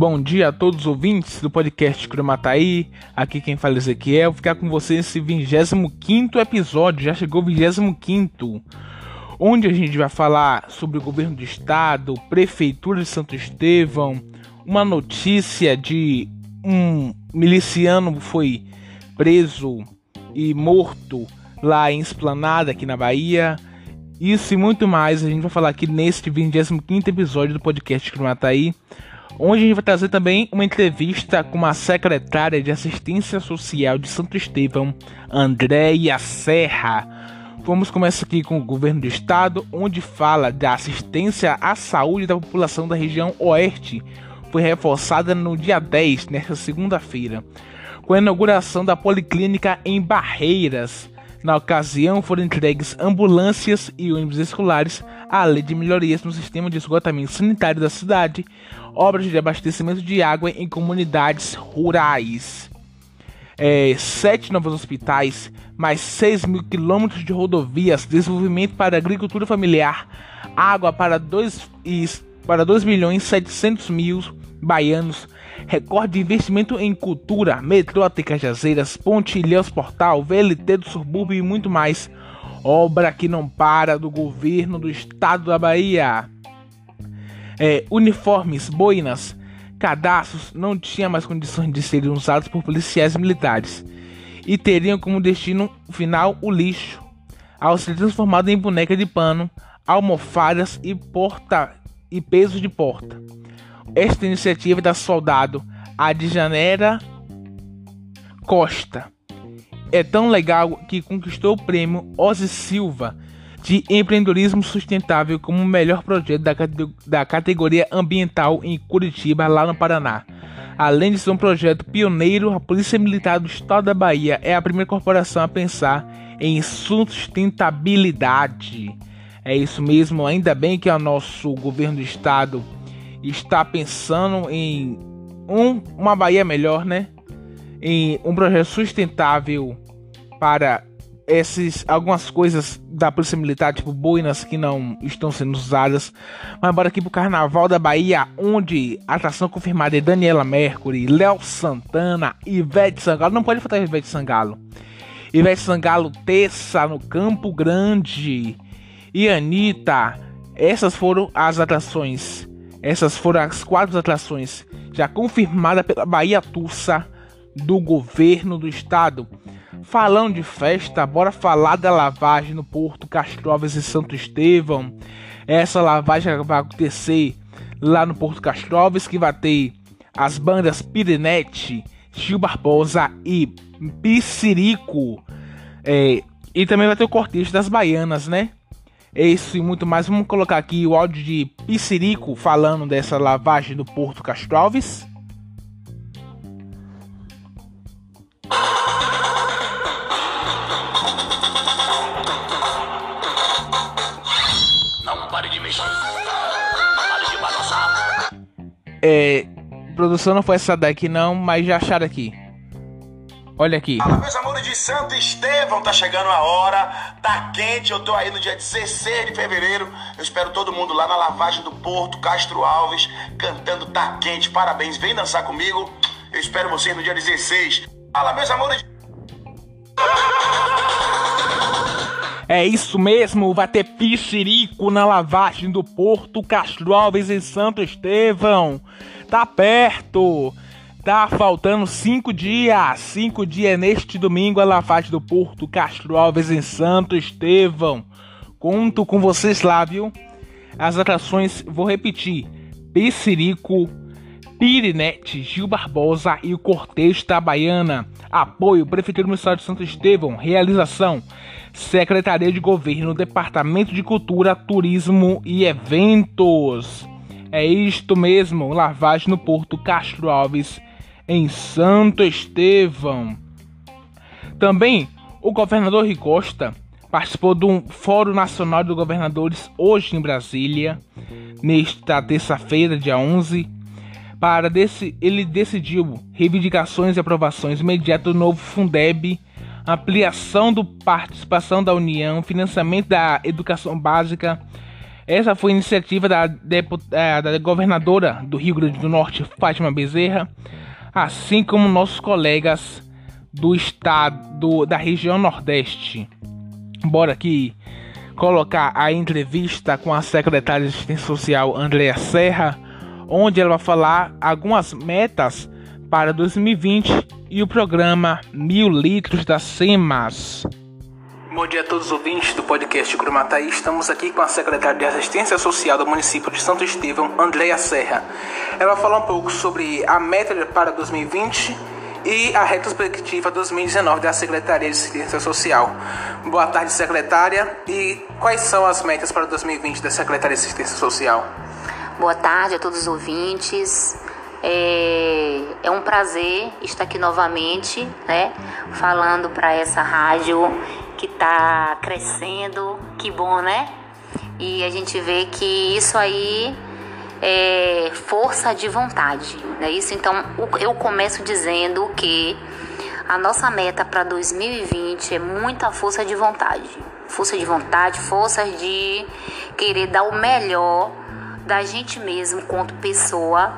Bom dia a todos os ouvintes do podcast Cromataí. Aqui quem fala é Ezequiel. Vou ficar com vocês nesse 25 episódio. Já chegou o 25, onde a gente vai falar sobre o governo do estado, prefeitura de Santo Estevão, uma notícia de um miliciano foi preso e morto lá em Esplanada, aqui na Bahia. Isso e muito mais a gente vai falar aqui neste 25 episódio do podcast Cromataí onde a gente vai trazer também uma entrevista com a secretária de Assistência Social de Santo Estevão, Andréia Serra. Vamos começar aqui com o governo do estado, onde fala da assistência à saúde da população da região oeste. Foi reforçada no dia 10, nesta segunda-feira, com a inauguração da policlínica em Barreiras. Na ocasião, foram entregues ambulâncias e ônibus escolares, além de melhorias no sistema de esgotamento sanitário da cidade, obras de abastecimento de água em comunidades rurais. É, sete novos hospitais, mais 6 mil quilômetros de rodovias, desenvolvimento para agricultura familiar, água para 2 para 2 milhões 700 mil baianos, recorde de investimento em cultura, metrô até Cajazeiras, Ponte Ilhéus Portal, VLT do subúrbio e muito mais. Obra que não para do governo do estado da Bahia. É, uniformes, boinas, cadastros não tinham mais condições de serem usados por policiais militares e teriam como destino final o lixo, ao ser transformado em boneca de pano, almofadas e porta e peso de porta. Esta iniciativa é da soldado Adjanera Costa é tão legal que conquistou o prêmio Ozzy Silva de empreendedorismo sustentável como o melhor projeto da, da categoria ambiental em Curitiba, lá no Paraná. Além de ser um projeto pioneiro, a Polícia Militar do Estado da Bahia é a primeira corporação a pensar em sustentabilidade. É isso mesmo, ainda bem que o nosso governo do estado está pensando em um, uma Bahia melhor, né? Em um projeto sustentável para esses algumas coisas da Polícia Militar, tipo boinas que não estão sendo usadas. Mas bora aqui pro Carnaval da Bahia, onde a atração confirmada é Daniela Mercury, Léo Santana, Ivete Sangalo. Não pode faltar Ivete Sangalo. Ivete Sangalo terça no Campo Grande. E Anitta. Essas foram as atrações essas foram as quatro atrações já confirmadas pela Bahia Tussa do governo do estado. Falando de festa, bora falar da lavagem no Porto Castrovas e Santo Estevão. Essa lavagem vai acontecer lá no Porto Castrovas, que vai ter as bandas Pirinete, Gil Barbosa e Piscirico. É, e também vai ter o cortejo das baianas, né? É isso e muito mais. Vamos colocar aqui o áudio de Piscirico falando dessa lavagem do Porto Castro Alves. Não pare de mexer. Pare de balançar. É, produção não foi essa daqui não, mas já acharam aqui. Olha aqui. Fala, meus amores de Santo Estevão, tá chegando a hora, tá quente, eu tô aí no dia 16 de fevereiro. Eu espero todo mundo lá na lavagem do Porto, Castro Alves, cantando Tá Quente. Parabéns, vem dançar comigo. Eu espero vocês no dia 16. Fala, meus amores. É isso mesmo, vai ter pichirico na lavagem do Porto Castro Alves em Santo Estevão. Tá perto. Tá faltando cinco dias. Cinco dias neste domingo a lavagem do Porto Castro Alves em Santo Estevão. Conto com vocês lá, viu? As atrações, vou repetir: Pissirico, Pirinete, Gil Barbosa e o Cortejo Baiana. Apoio Prefeitura Municipal de Santo Estevão. Realização: Secretaria de Governo, Departamento de Cultura, Turismo e Eventos. É isto mesmo, lavagem no Porto Castro Alves em Santo Estevão. Também o governador Rui Costa participou do Fórum Nacional de Governadores hoje em Brasília, nesta terça-feira, dia 11. Para desse, ele decidiu reivindicações e aprovações imediatas do novo Fundeb, ampliação da participação da União, financiamento da educação básica, Essa foi iniciativa da, é, da governadora do Rio Grande do Norte, Fátima Bezerra, assim como nossos colegas do estado da região Nordeste. Bora aqui colocar a entrevista com a secretária de Assistência Social Andréa Serra, onde ela vai falar algumas metas para 2020 e o programa Mil Litros da SEMAS. Bom dia a todos os ouvintes do podcast Cromataí. Estamos aqui com a secretária de Assistência Social do município de Santo Estevão, Andréa Serra. Ela vai falar um pouco sobre a meta para 2020 e a retrospectiva 2019 da Secretaria de Assistência Social. Boa tarde, secretária. E quais são as metas para 2020 da Secretaria de Assistência Social? Boa tarde a todos os ouvintes. É, é um prazer estar aqui novamente, né, falando para essa rádio que está crescendo, que bom, né? E a gente vê que isso aí é força de vontade, né? Isso então eu começo dizendo que a nossa meta para 2020 é muita força de vontade, força de vontade, força de querer dar o melhor da gente mesmo quanto pessoa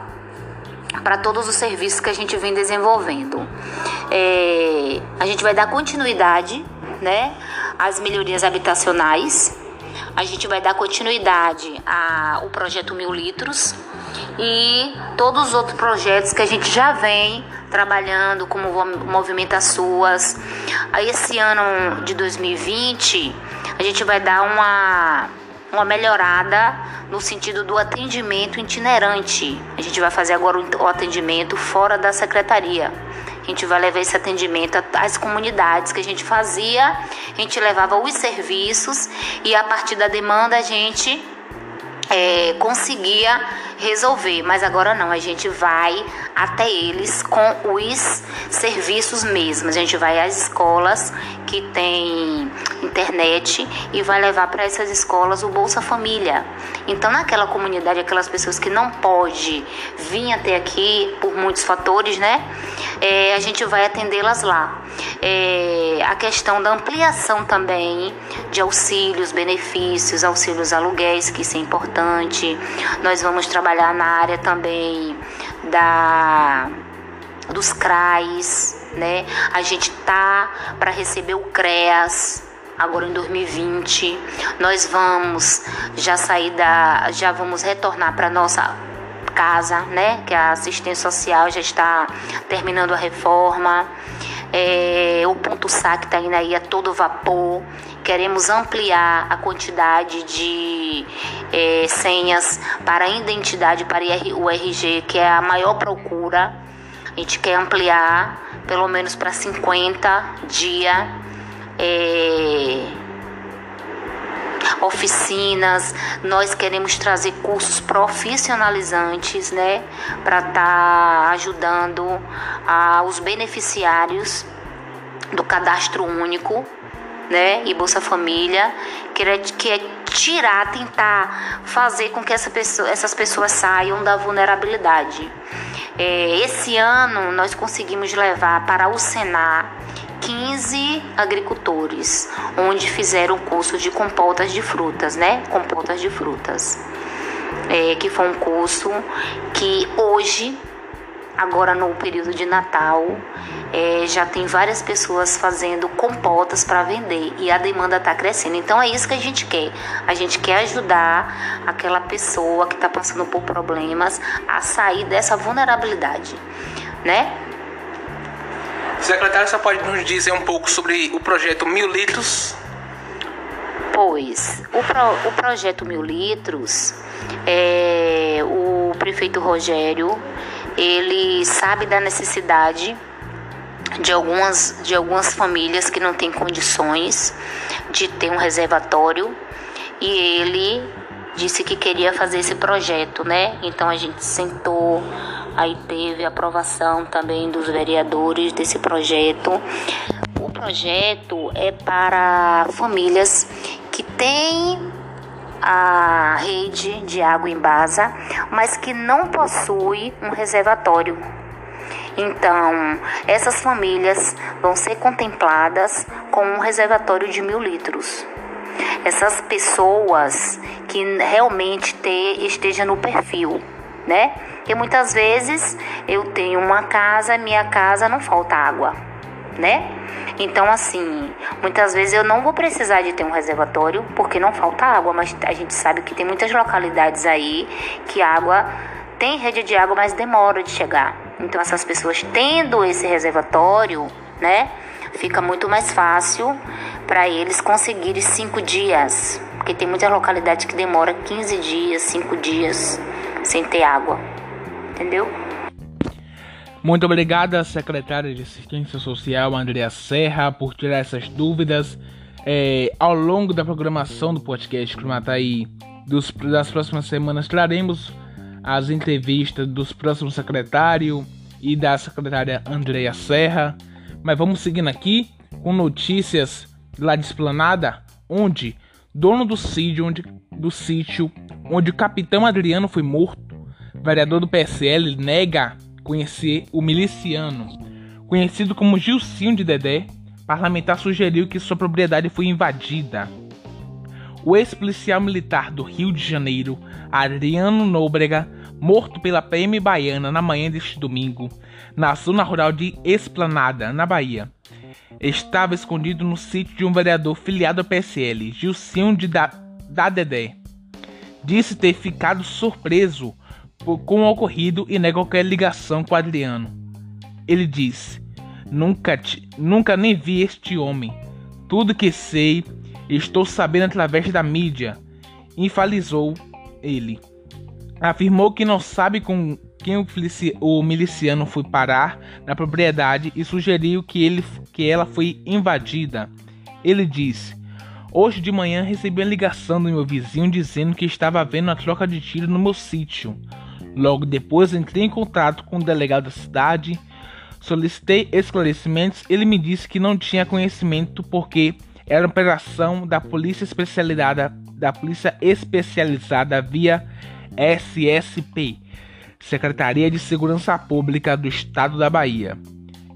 para todos os serviços que a gente vem desenvolvendo. É, a gente vai dar continuidade né, as melhorias habitacionais. A gente vai dar continuidade ao projeto Mil Litros e todos os outros projetos que a gente já vem trabalhando, como Movimenta Suas. Esse ano de 2020, a gente vai dar uma, uma melhorada no sentido do atendimento itinerante. A gente vai fazer agora o atendimento fora da secretaria. A gente vai levar esse atendimento às comunidades que a gente fazia, a gente levava os serviços e a partir da demanda a gente é, conseguia resolver, mas agora não, a gente vai até eles com os serviços mesmos. A gente vai às escolas que têm internet e vai levar para essas escolas o Bolsa Família. Então, naquela comunidade, aquelas pessoas que não pode vir até aqui por muitos fatores, né? É, a gente vai atendê-las lá. É, a questão da ampliação também de auxílios, benefícios, auxílios aluguéis, que isso é importante. Nós vamos trabalhar na área também da dos CRAs, né? A gente tá para receber o CREAS agora em 2020. Nós vamos já sair da já vamos retornar para nossa casa, né? Que a assistência social já está terminando a reforma. É, o ponto SAC está indo aí a todo vapor. Queremos ampliar a quantidade de é, senhas para identidade para o RG, que é a maior procura. A gente quer ampliar pelo menos para 50 dias. É, oficinas, nós queremos trazer cursos profissionalizantes, né, para estar tá ajudando a, os beneficiários do cadastro único, né, e Bolsa Família, que é, que é tirar, tentar fazer com que essa pessoa, essas pessoas saiam da vulnerabilidade. É, esse ano nós conseguimos levar para o Senar 15 agricultores, onde fizeram curso de compotas de frutas, né? Compotas de frutas. É, que foi um curso que hoje, agora no período de Natal, é, já tem várias pessoas fazendo compotas para vender e a demanda está crescendo. Então é isso que a gente quer. A gente quer ajudar aquela pessoa que está passando por problemas a sair dessa vulnerabilidade, né? Secretário, você pode nos dizer um pouco sobre o projeto Mil Litros? Pois, o, pro, o projeto Mil Litros, é, o prefeito Rogério, ele sabe da necessidade de algumas, de algumas famílias que não têm condições de ter um reservatório e ele disse que queria fazer esse projeto, né? Então a gente sentou Aí teve aprovação também dos vereadores desse projeto. O projeto é para famílias que têm a rede de água em Baza, mas que não possui um reservatório. Então, essas famílias vão ser contempladas com um reservatório de mil litros. essas pessoas que realmente te, esteja no perfil, né? Porque muitas vezes eu tenho uma casa, minha casa não falta água, né? Então, assim, muitas vezes eu não vou precisar de ter um reservatório porque não falta água, mas a gente sabe que tem muitas localidades aí que a água tem rede de água, mas demora de chegar. Então, essas pessoas tendo esse reservatório, né, fica muito mais fácil para eles conseguirem cinco dias, porque tem muitas localidades que demora 15 dias, 5 dias sem ter água, entendeu? Muito obrigada, secretária de Assistência Social, Andrea Serra, por tirar essas dúvidas. É, ao longo da programação do podcast Climataí dos, das próximas semanas, traremos as entrevistas dos próximos secretários e da secretária Andrea Serra. Mas vamos seguindo aqui com notícias lá de Esplanada, onde dono do sítio onde, do sítio onde o capitão Adriano foi morto, vereador do PSL nega conhecer o miliciano, conhecido como Gilcinho de Dedé, parlamentar sugeriu que sua propriedade foi invadida. O ex-policial militar do Rio de Janeiro, Adriano Nóbrega, morto pela PM baiana na manhã deste domingo, na zona rural de Esplanada, na Bahia. Estava escondido no sítio de um vereador filiado ao PSL, Gilcinho de da, da Dedé. Disse ter ficado surpreso com o ocorrido e nega qualquer ligação com Adriano. Ele disse: Nunca, te, nunca nem vi este homem. Tudo que sei, estou sabendo através da mídia. Infalizou ele. Afirmou que não sabe com quem o, o miliciano foi parar na propriedade e sugeriu que, ele, que ela foi invadida. Ele disse: Hoje de manhã recebi uma ligação do meu vizinho dizendo que estava havendo uma troca de tiro no meu sítio. Logo depois entrei em contato com o delegado da cidade, solicitei esclarecimentos. Ele me disse que não tinha conhecimento porque era operação da polícia especializada da polícia especializada via SSP, Secretaria de Segurança Pública do Estado da Bahia.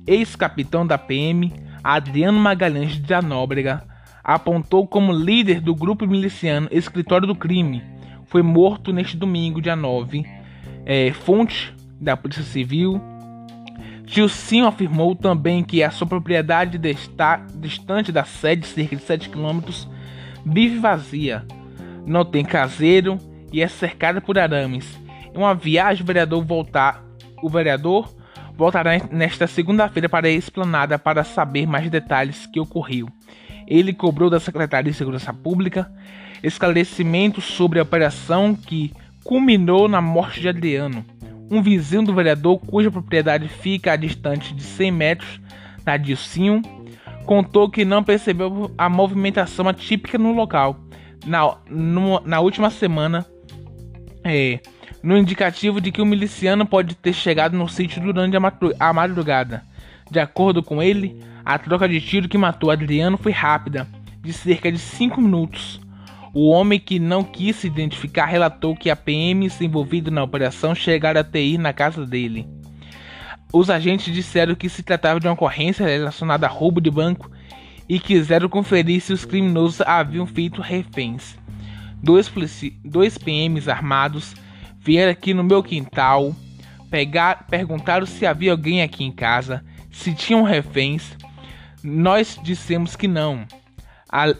Ex-capitão da PM, Adriano Magalhães de Anóbrega, apontou como líder do grupo miliciano Escritório do Crime. Foi morto neste domingo, dia 9, é, fonte da Polícia Civil. Gilcinho afirmou também que a sua propriedade está distante da sede, cerca de 7 km, vive vazia, não tem caseiro e é cercada por arames. Em uma viagem, o vereador voltar, o vereador voltará nesta segunda-feira para a esplanada para saber mais detalhes que ocorreu. Ele cobrou da Secretaria de Segurança Pública esclarecimentos sobre a operação que culminou na morte de Adriano, um vizinho do vereador cuja propriedade fica a distante de 100 metros da Dilcinho, contou que não percebeu a movimentação atípica no local. Na, no, na última semana, é, no indicativo de que o miliciano pode ter chegado no sítio durante a madrugada. De acordo com ele, a troca de tiro que matou Adriano foi rápida, de cerca de 5 minutos. O homem que não quis se identificar relatou que a PM envolvida na operação chegara até ir na casa dele. Os agentes disseram que se tratava de uma ocorrência relacionada a roubo de banco e quiseram conferir se os criminosos haviam feito reféns. Dois, dois PMs armados vieram aqui no meu quintal, pegar, perguntaram se havia alguém aqui em casa, se tinham reféns. Nós dissemos que não.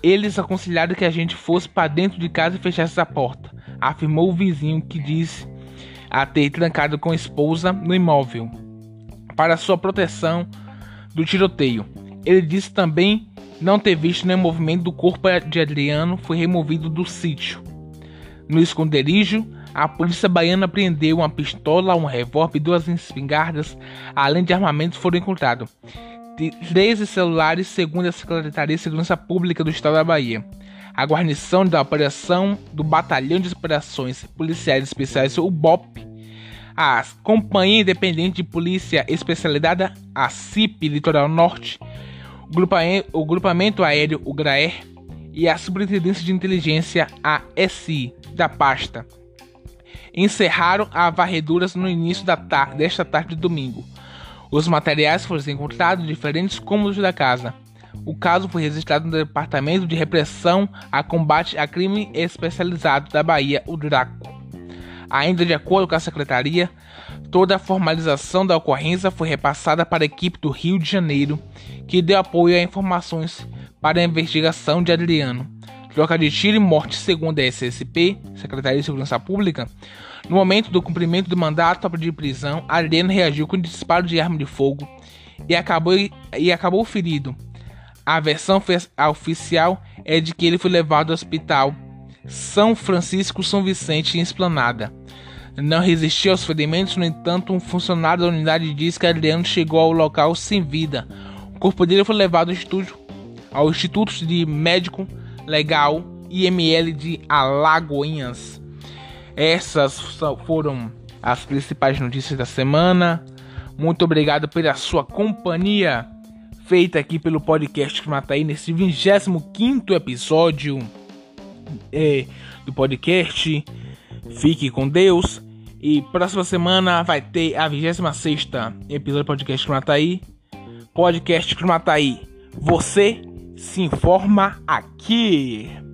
Eles aconselharam que a gente fosse para dentro de casa e fechasse a porta, afirmou o vizinho que disse a ter trancado com a esposa no imóvel para sua proteção do tiroteio. Ele disse também não ter visto nenhum movimento do corpo de Adriano foi removido do sítio. No esconderijo, a polícia baiana prendeu uma pistola, um revólver e duas espingardas, além de armamentos foram encontrados. 13 celulares, segundo a Secretaria de Segurança Pública do Estado da Bahia. A guarnição da operação do Batalhão de Operações Policiais Especiais, o BOP, a Companhia Independente de Polícia Especializada, a CIP Litoral Norte, o grupamento, o grupamento Aéreo, o GRAER, e a Superintendência de Inteligência, a SI, da pasta, encerraram as varreduras no início da tar desta tarde de domingo os materiais foram encontrados em diferentes cômodos da casa. O caso foi registrado no Departamento de Repressão a Combate a Crime Especializado da Bahia, o DRACO. Ainda de acordo com a secretaria, toda a formalização da ocorrência foi repassada para a equipe do Rio de Janeiro, que deu apoio a informações para a investigação de Adriano. Troca de tiro e morte, segundo a SSP, Secretaria de Segurança Pública. No momento do cumprimento do mandato de prisão, Adriano reagiu com disparo de arma de fogo e acabou, e acabou ferido. A versão oficial é de que ele foi levado ao hospital São Francisco São Vicente em Esplanada. Não resistiu aos ferimentos, no entanto, um funcionário da unidade diz que Adriano chegou ao local sem vida. O corpo dele foi levado ao Instituto, ao Instituto de Médico Legal IML de Alagoinhas. Essas foram as principais notícias da semana. Muito obrigado pela sua companhia feita aqui pelo podcast que mata nesse 25 episódio é, do podcast. Fique com Deus. E próxima semana vai ter a 26 episódio do podcast que mata aí. Podcast que mata aí. Você se informa aqui.